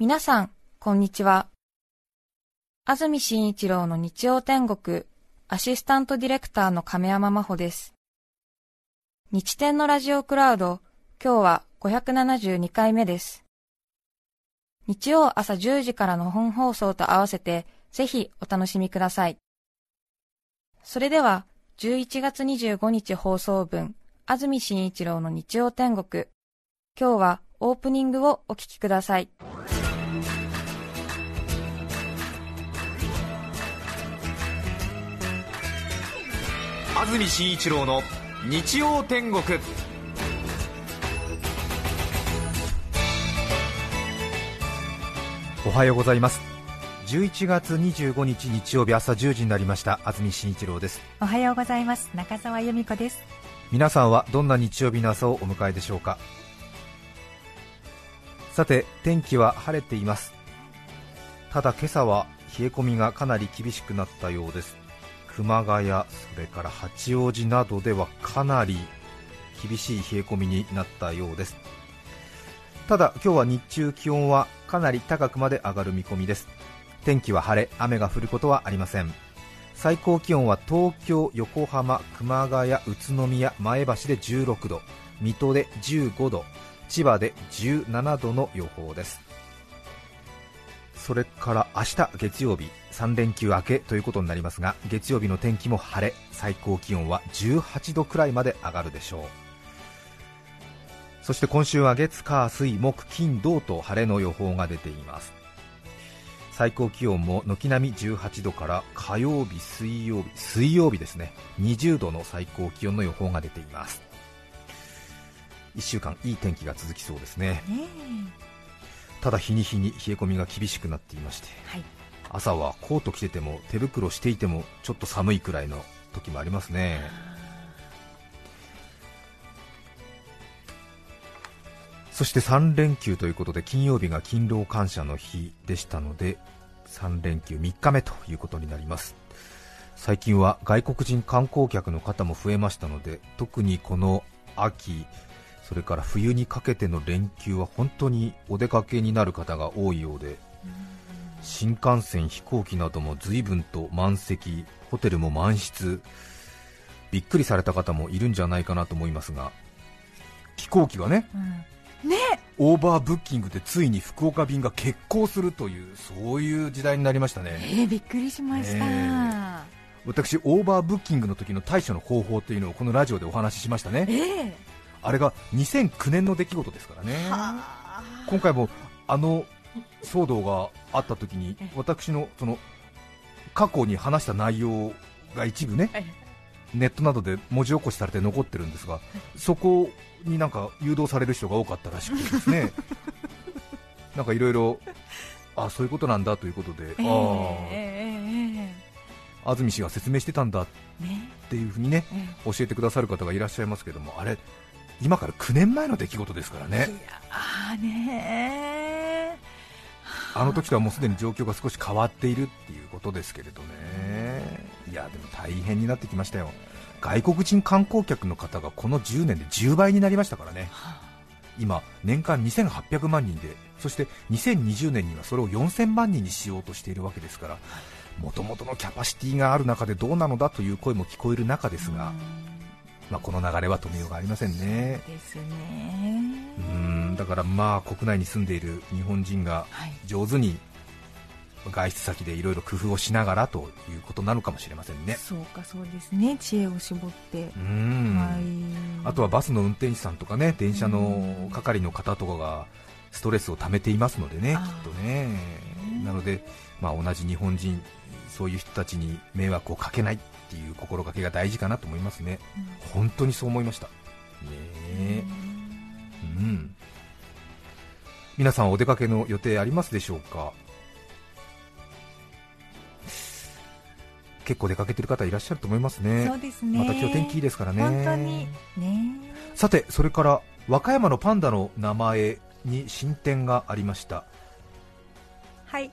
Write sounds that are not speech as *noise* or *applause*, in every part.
皆さん、こんにちは。安住紳一郎の日曜天国、アシスタントディレクターの亀山真帆です。日天のラジオクラウド、今日は572回目です。日曜朝10時からの本放送と合わせて、ぜひお楽しみください。それでは、11月25日放送分、安住紳一郎の日曜天国。今日はオープニングをお聞きください。安住紳一郎の日曜天国。おはようございます。11月25日日曜日朝10時になりました。安住紳一郎です。おはようございます。中澤由美子です。皆さんはどんな日曜日の朝をお迎えでしょうか？さて天気は晴れています。ただ今朝は冷え込みがかなり厳しくなったようです熊谷、それから八王子などではかなり厳しい冷え込みになったようです。ただ今日は日中気温はかなり高くまで上がる見込みです。天気は晴れ雨が降ることはありません。最高気温は東京、横浜、熊谷、宇都宮、前橋で16度水戸で15度千葉で17度の予報です。それから明日月曜日3連休明けということになりますが月曜日の天気も晴れ最高気温は18度くらいまで上がるでしょう。そして今週は月火水木金土と晴れの予報が出ています。最高気温も軒並み18度から火曜日水曜日水曜日ですね。20度の最高気温の予報が出ています。1週間いい天気が続きそうですね、ただ日に日に冷え込みが厳しくなっていまして、はい、朝はコート着てても手袋していてもちょっと寒いくらいの時もありますね。そして3連休ということで金曜日が勤労感謝の日でしたので3連休3日目ということになります。最近は外国人観光客の方も増えましたので特にこの秋それから冬にかけての連休は本当にお出かけになる方が多いようで新幹線、飛行機なども随分と満席、ホテルも満室、びっくりされた方もいるんじゃないかなと思いますが飛行機がね、うん、ね。オーバーブッキングでついに福岡便が欠航するというそういう時代になりましたね、えー、びっくりしました、え。ー、私、オーバーブッキングの時の対処の方法というのをこのラジオでお話ししましたね、えーあれが2009年の出来事ですからね、今回もあの騒動があった時に私のその過去に話した内容が一部ね、ネットなどで文字起こしされて残ってるんですが、そこになんか誘導される人が多かったらしくてですね。*laughs* なんかいろいろ、あそういうことなんだということで、えー、あ、安住氏が説明してたんだっていうふうにね、教えてくださる方がいらっしゃいますけども、あれ、今から9年前の出来事ですからね。あねあの時とはもうすでに状況が少し変わっているっていうことですけれどね、いやでも大変になってきましたよ、外国人観光客の方がこの10年で10倍になりましたからね、今、年間2800万人で、そして2020年にはそれを4000万人にしようとしているわけですから、もともとのキャパシティがある中でどうなのだという声も聞こえる中ですが。まあ、この流れは止めようがありませんね。ですね。うん。だからまあ国内に住んでいる日本人が上手に外出先でいろいろ工夫をしながらということなのかもしれませんね。そうかそうですね。知恵を絞って。うん、はい、あとはバスの運転手さんとかね電車の係の方とかがストレスをためていますのでね、きっとね。なので、まあ、同じ日本人そういう人たちに迷惑をかけないっていう心がけが大事かなと思いますね、うん、本当にそう思いました。ねうん、皆さんお出かけの予定ありますでしょうか？結構出かけてる方いらっしゃると思いますね。すね。また今日天気いいですからね。本当に。ね。さてそれから和歌山のパンダの名前に進展がありました。はい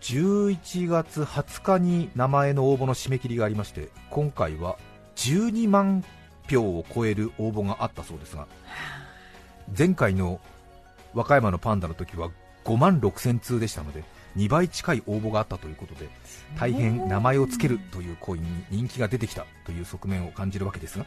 11月20日に名前の応募の締め切りがありまして今回は12万票を超える応募があったそうですが前回の和歌山のパンダの時は5万6000通でしたので2倍近い応募があったということで大変名前を付けるという行為に人気が出てきたという側面を感じるわけですが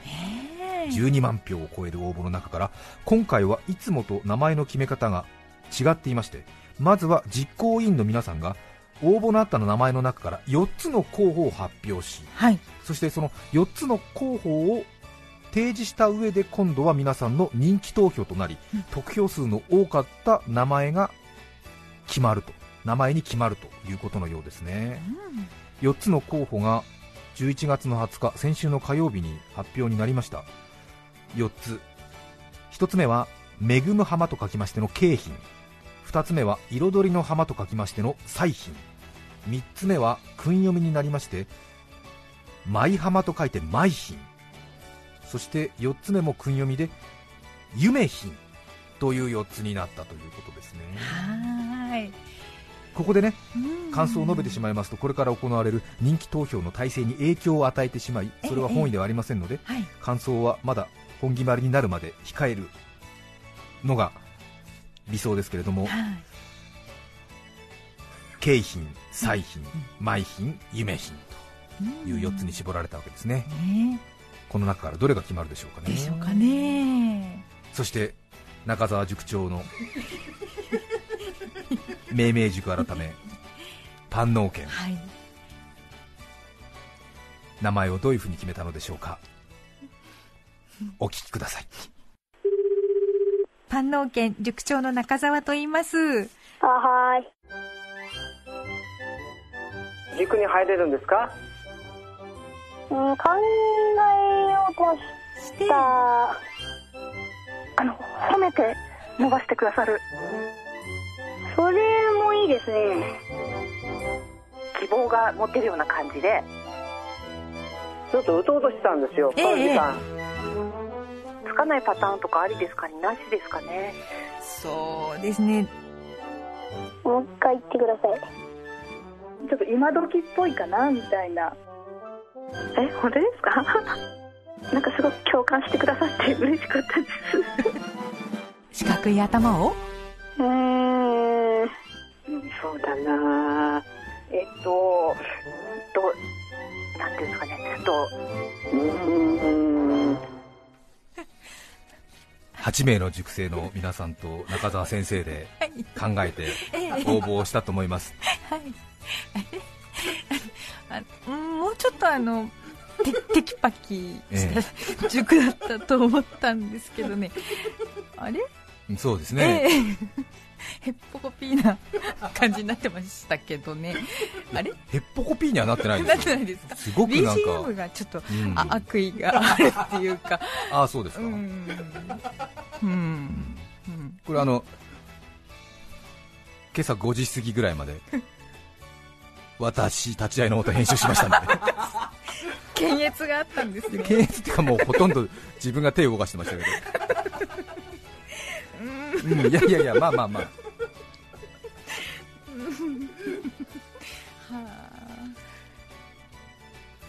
12万票を超える応募の中から今回はいつもと名前の決め方が違っていましてまずは実行委員の皆さんが応募のあったの名前の中から4つの候補を発表しはい。そしてその4つの候補を提示した上で今度は皆さんの人気投票となり、うん。得票数の多かった名前が決まると。名前に決まるということのようですね。4つの候補が11月の20日先週の火曜日に発表になりました。4つ。1つ目は恵む浜と書きましての景品2つ目は彩りの浜と書きましての彩品3つ目は訓読みになりまして舞浜と書いて舞品そして4つ目も訓読みで夢品という4つになったということですねはーい。ここでねうん感想を述べてしまいますとこれから行われる人気投票の体制に影響を与えてしまいそれは本意ではありませんのではい。感想はまだ本決まりになるまで控えるのが理想ですけれどもはい。景品、彩品、舞品、夢品うんという4つに絞られたわけですね。ね。この中からどれが決まるでしょうかね。でしょうかね。そして中澤塾長の *laughs* 命名塾改め万能券はい。名前をどういうふうに決めたのでしょうか。お聞きください。万能県塾長の中澤と言います。あはーい。塾に入れるんですか？うん、考えようとした、あの、褒めて伸ばしてくださる。それもいいですね。希望が持てるような感じでちょっとうとうとしてたんですよ、ええこの時間、つかないパターンとかありですかね？なしですかね？そうですね。もう一回言ってください。ちょっと今時っぽいかなみたいな。え本当ですか？*laughs* なんかすごく共感してくださって嬉しかったです。四角い頭を？うーん。そうだな。えっととなんていうんですかね。ちょっとうーん。8名の塾生の皆さんと中澤先生で考えて応募をしたと思います。はい。あうんもうちょっとあの、てテキパキした塾だったと思ったんですけどね。あれ？そうですね、ええ。へっぽこピーな感じになってましたけどね。あれ？ヘッポコピーにはなってないなってですよないですか？すごくなんか。BGM がちょっと、うん。あ悪意があるっていうか。*laughs* ああそうですか、うん。うん。うん。これあの今朝5時過ぎぐらいまで私立ち会いのもと編集しましたんで *laughs* 検閲があったんですよ。検閲っていうかもうほとんど自分が手を動かしてましたけど、うん、いやいやいやまあまあまあはあ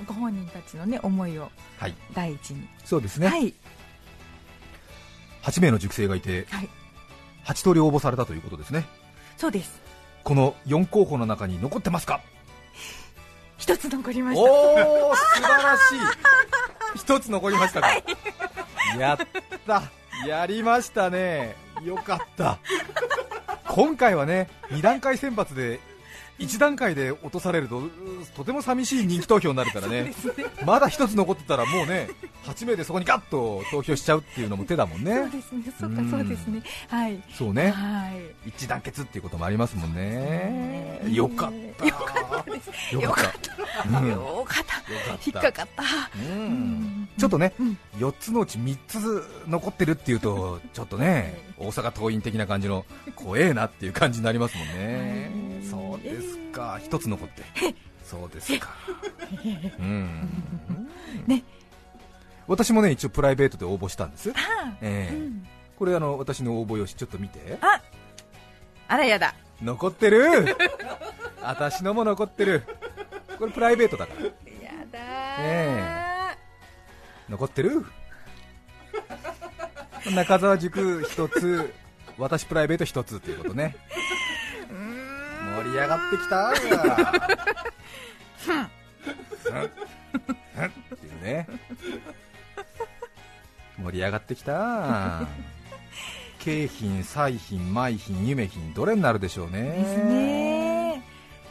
ご本人たちのね思いをはい第一に。そうですね、はい。8名の塾生がいてはい。8通り応募されたということですねそうです。この4候補の中に残ってますか？一つ残りまおした。お素晴らしい。一つ残りましたか。やった。やりましたね。よかった。今回はね2段階選抜で1段階で落とされるととても寂しい人気投票になるからね。まだ一つ残ってたらもうね8名でそこにガッと投票しちゃうっていうのも手だもんそうねですね。そうかうん。そうですね。はい。そうね。はい。一致団結っていうこともありますもんね。ね。よかった。よかったです。よかった。うん。よよかった。引っかかった。うん。ちょっとね、うん。4つのうち3つ残ってるっていうと、ちょっとね、大阪桐蔭的な感じの怖えなっていう感じになりますもんね、はいそうですか、1つ残って、そうですか、*laughs* うん、ね。私もね一応プライベートで応募したんです、ええ。うん。これあの私の応募用紙ちょっと見て、あ。あらやだ。残ってる、*laughs* 私のも残ってる、これプライベートだから、やだえ残ってる。*laughs* 中澤塾1つ私プライベート1つっていうことね盛り上がってきた。っていうね盛り上がってきた京浜、彩浜、舞浜、夢浜どれになるでしょうねね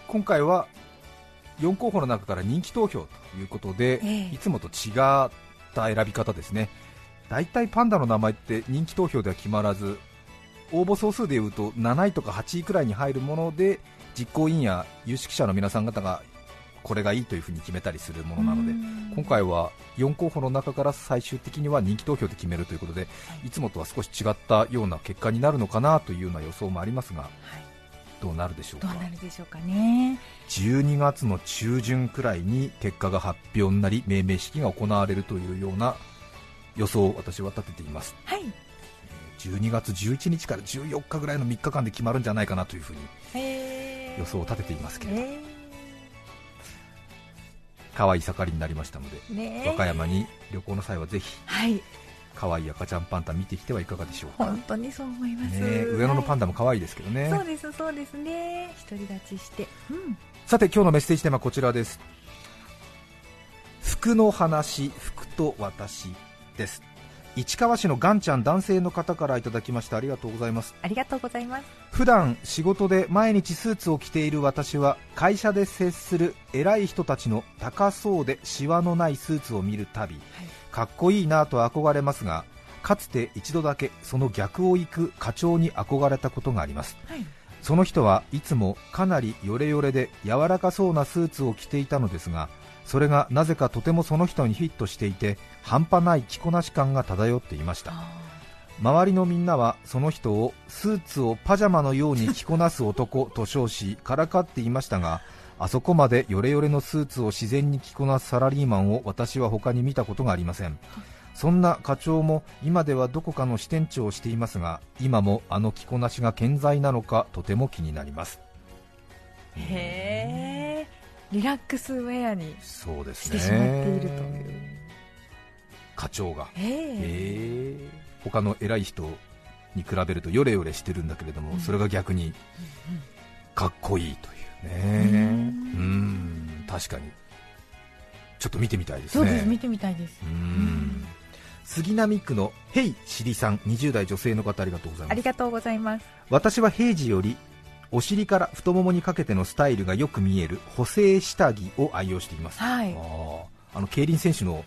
今回は4候補の中から人気投票ということで、ええいつもと違った選び方ですね大体パンダの名前って人気投票では決まらず応募総数でいうと7位とか8位くらいに入るもので実行委員や有識者の皆さん方がこれがいいというふうに決めたりするものなので今回は4候補の中から最終的には人気投票で決めるということでい。つもとは少し違ったような結果になるのかなというような予想もありますがどうなるでしょうか？どうなるでしょうかね。12月の中旬くらいに結果が発表になり命名式が行われるというような予想を私は立てています。はい12月11日から14日ぐらいの3日間で決まるんじゃないかなというふうにへ予想を立てていますけれどえ可愛い盛りになりましたので和歌山に旅行の際はぜひはい。可愛い赤ちゃんパンダ見てきてはいかがでしょうか、本当にそう思います、ね、上野のパンダ、ダも可愛いですけどね、そうですそうですね。独り立ちして。うん。さて今日のメッセージテーマはこちらです。服の話服と私です市川市のガンちゃん男性の方からいただきました。ありがとうございます。ありがとうございます。普段仕事で毎日スーツを着ている私は会社で接する偉い人たちの高そうでシワのないスーツを見るたび、かっこいいなと憧れますがかつて一度だけその逆を行く課長に憧れたことがあります。はい。その人はいつもかなりヨレヨレで柔らかそうなスーツを着ていたのですがそれがなぜかとてもその人にフィットしていて半端ない着こなし感が漂っていました。周りのみんなはその人をスーツをパジャマのように着こなす男と称しからかっていましたがあそこまでヨレヨレのスーツを自然に着こなすサラリーマンを私は他に見たことがありません。そんな課長も今ではどこかの支店長をしていますが今もあの着こなしが健在なのかとても気になります。へえリラックスウェアにしてしまっているという。課長が。へえ。へえ。他の偉い人に比べるとヨレヨレしてるんだけれども、うん。それが逆にかっこいいというね。うん。うん。確かに。ちょっと見てみたいですね。そうです。見てみたいです。うん。杉並区のヘイシリさん20代女性の方ありがとうございます。ありがとうございます。私は平時よりお尻から太ももにかけてのスタイルがよく見える補正下着を愛用しています。はい。あの競輪選手の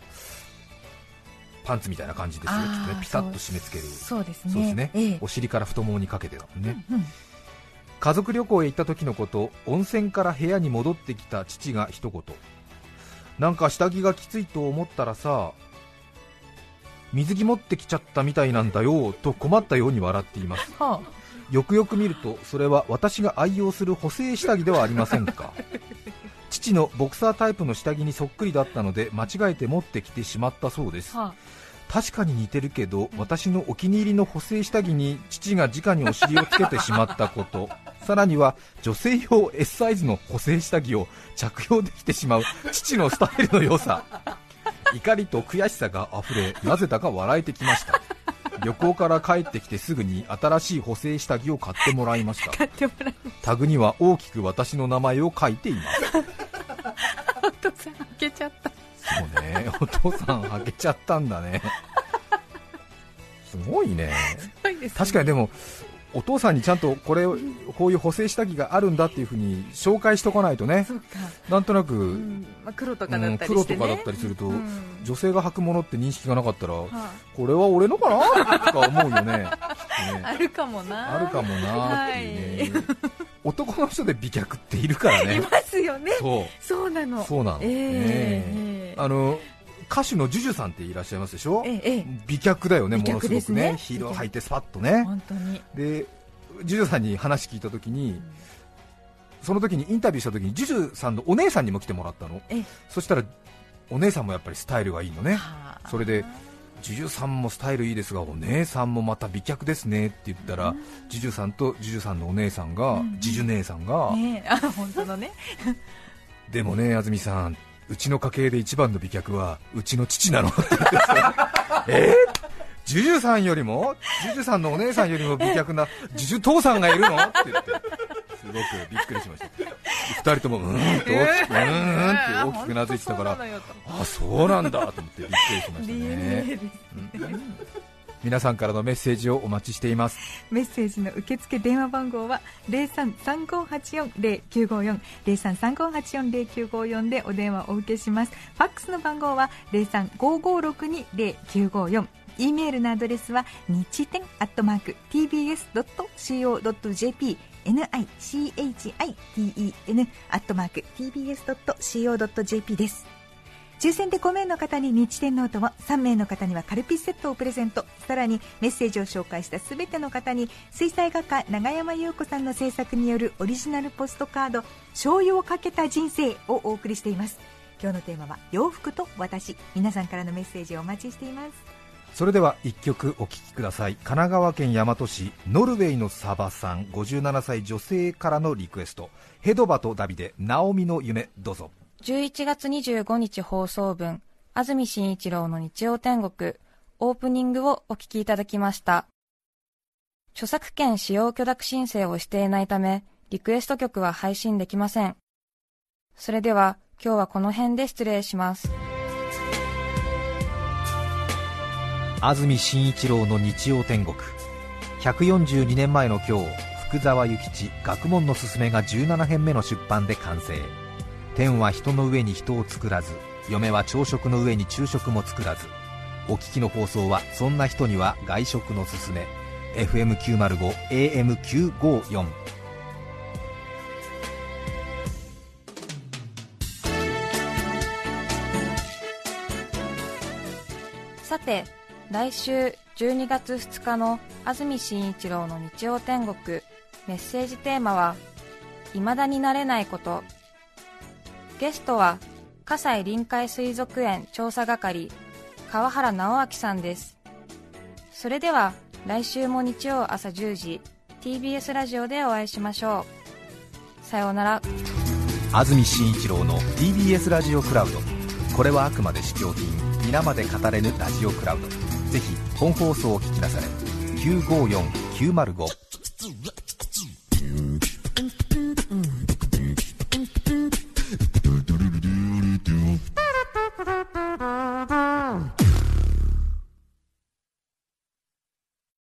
パンツみたいな感じですよ、っとねピタッと締め付ける。そうですね。すね、ええ。お尻から太ももにかけてだもんね、うん。家族旅行へ行った時のこと温泉から部屋に戻ってきた父が一言。なんか下着がきついと思ったらさ水着持ってきちゃったみたいなんだよと困ったように笑っています。はよくよく見るとそれは私が愛用する補正下着ではありませんか？*laughs* 父のボクサータイプの下着にそっくりだったので間違えて持ってきてしまったそうです。あ。は確かに似てるけど私のお気に入りの補正下着に父が直にお尻をつけてしまったこと。さらには女性用 S サイズの補正下着を着用できてしまう父のスタイルの良さ。怒りと悔しさがあふれなぜだか笑えてきました旅行から帰ってきてすぐに新しい補正下着を買ってもらいました。買ってもらいタグには大きく私の名前を書いています。お父さん開けちゃった。そうねお父さん開けちゃったんだね。すごいね。*laughs* すごいですね。確かにでもお父さんにちゃんとこれをこういう補正下着があるんだっていうふうに紹介しとかないとね。なんとなく、うん。まあ黒とかだうんったりしてね。黒とかだったりすると、うん。女性が履くものって認識がなかったらはこれは俺のかな？とか思うよね。ね。ああるかもな。あるかもなっていうね、男の人で美脚っているから *laughs* いねますよね。そそうなの。うそうなの、ええ。ねええ。あの歌手のジュジュさんっていらっしゃいますでしょ？ええええ。美脚だよね美ものすごくね。ねヒールを履いてスパッとね。本当に。でジュジュさんに話聞いた時にその時にインタビューした時にジュジュさんのお姉さんにも来てもらったの。ええ。そしたらお姉さんもやっぱりスタイルがいいのね。はあ。それでジュジュさんもスタイルいいですがお姉さんもまた美脚ですねって言ったら、ジュジュさんとジュジュさんのお姉さんが、うん。ジュジュ姉さんが、ね本当のね。*laughs* でもね安住さんうちの家系で一番の美脚はうちの父なの。って言ってさえ？ージュジュさんよりも？ジュジュさんのお姉さんよりも美脚なジュジュ父さんがいるの？って言ってすすごくびっくりしました。二人ともうーんって大きく、うーんって大きくなずいてたから、あそうなんだと思ってびっくりしましたね、うん皆さんからのメッセージをお待ちしています。メッセージの受付電話番号は0335840954 0335840954でお電話をお受けします。ファックスの番号は0355620954 e メールのアドレスは日天アットマーク tbs.co.jp nichiten アットマーク tbs.co.jp です。抽選で5名の方に日天ノートを3名の方にはカルピスセットをプレゼント。さらにメッセージを紹介した全ての方に水彩画家永山裕子さんの制作によるオリジナルポストカード「醤油をかけた人生」をお送りしています。今日のテーマは洋服と私。皆さんからのメッセージをお待ちしています。それでは1曲お聴きください。神奈川県大和市ノルウェーのサバさん。57歳女性からのリクエスト。ヘドバとダビで「ナオミの夢」どうぞ。11月25日放送分、安住紳一郎の日曜天国、オープニングをお聞きいただきました。著作権使用許諾申請をしていないため、リクエスト曲は配信できません。それでは、今日はこの辺で失礼します。安住紳一郎の日曜天国。142年前の今日、福沢諭吉学問のすすめが17編目の出版で完成。天は人の上に人を作らず嫁は朝食の上に昼食も作らず。お聞きの放送はそんな人には外食のすすめ FM905 AM954 さて来週12月2日の安住紳一郎の日曜天国。メッセージテーマは「未だになれないこと」ゲストは葛西臨海水族園調査係川原直明さんです。それでは来週も日曜朝10時 TBS ラジオでお会いしましょう。さようなら。安住紳一郎の TBS ラジオクラウド。これはあくまで試供品。皆まで語れぬラジオクラウド。ぜひ本放送を聞きなされ。954905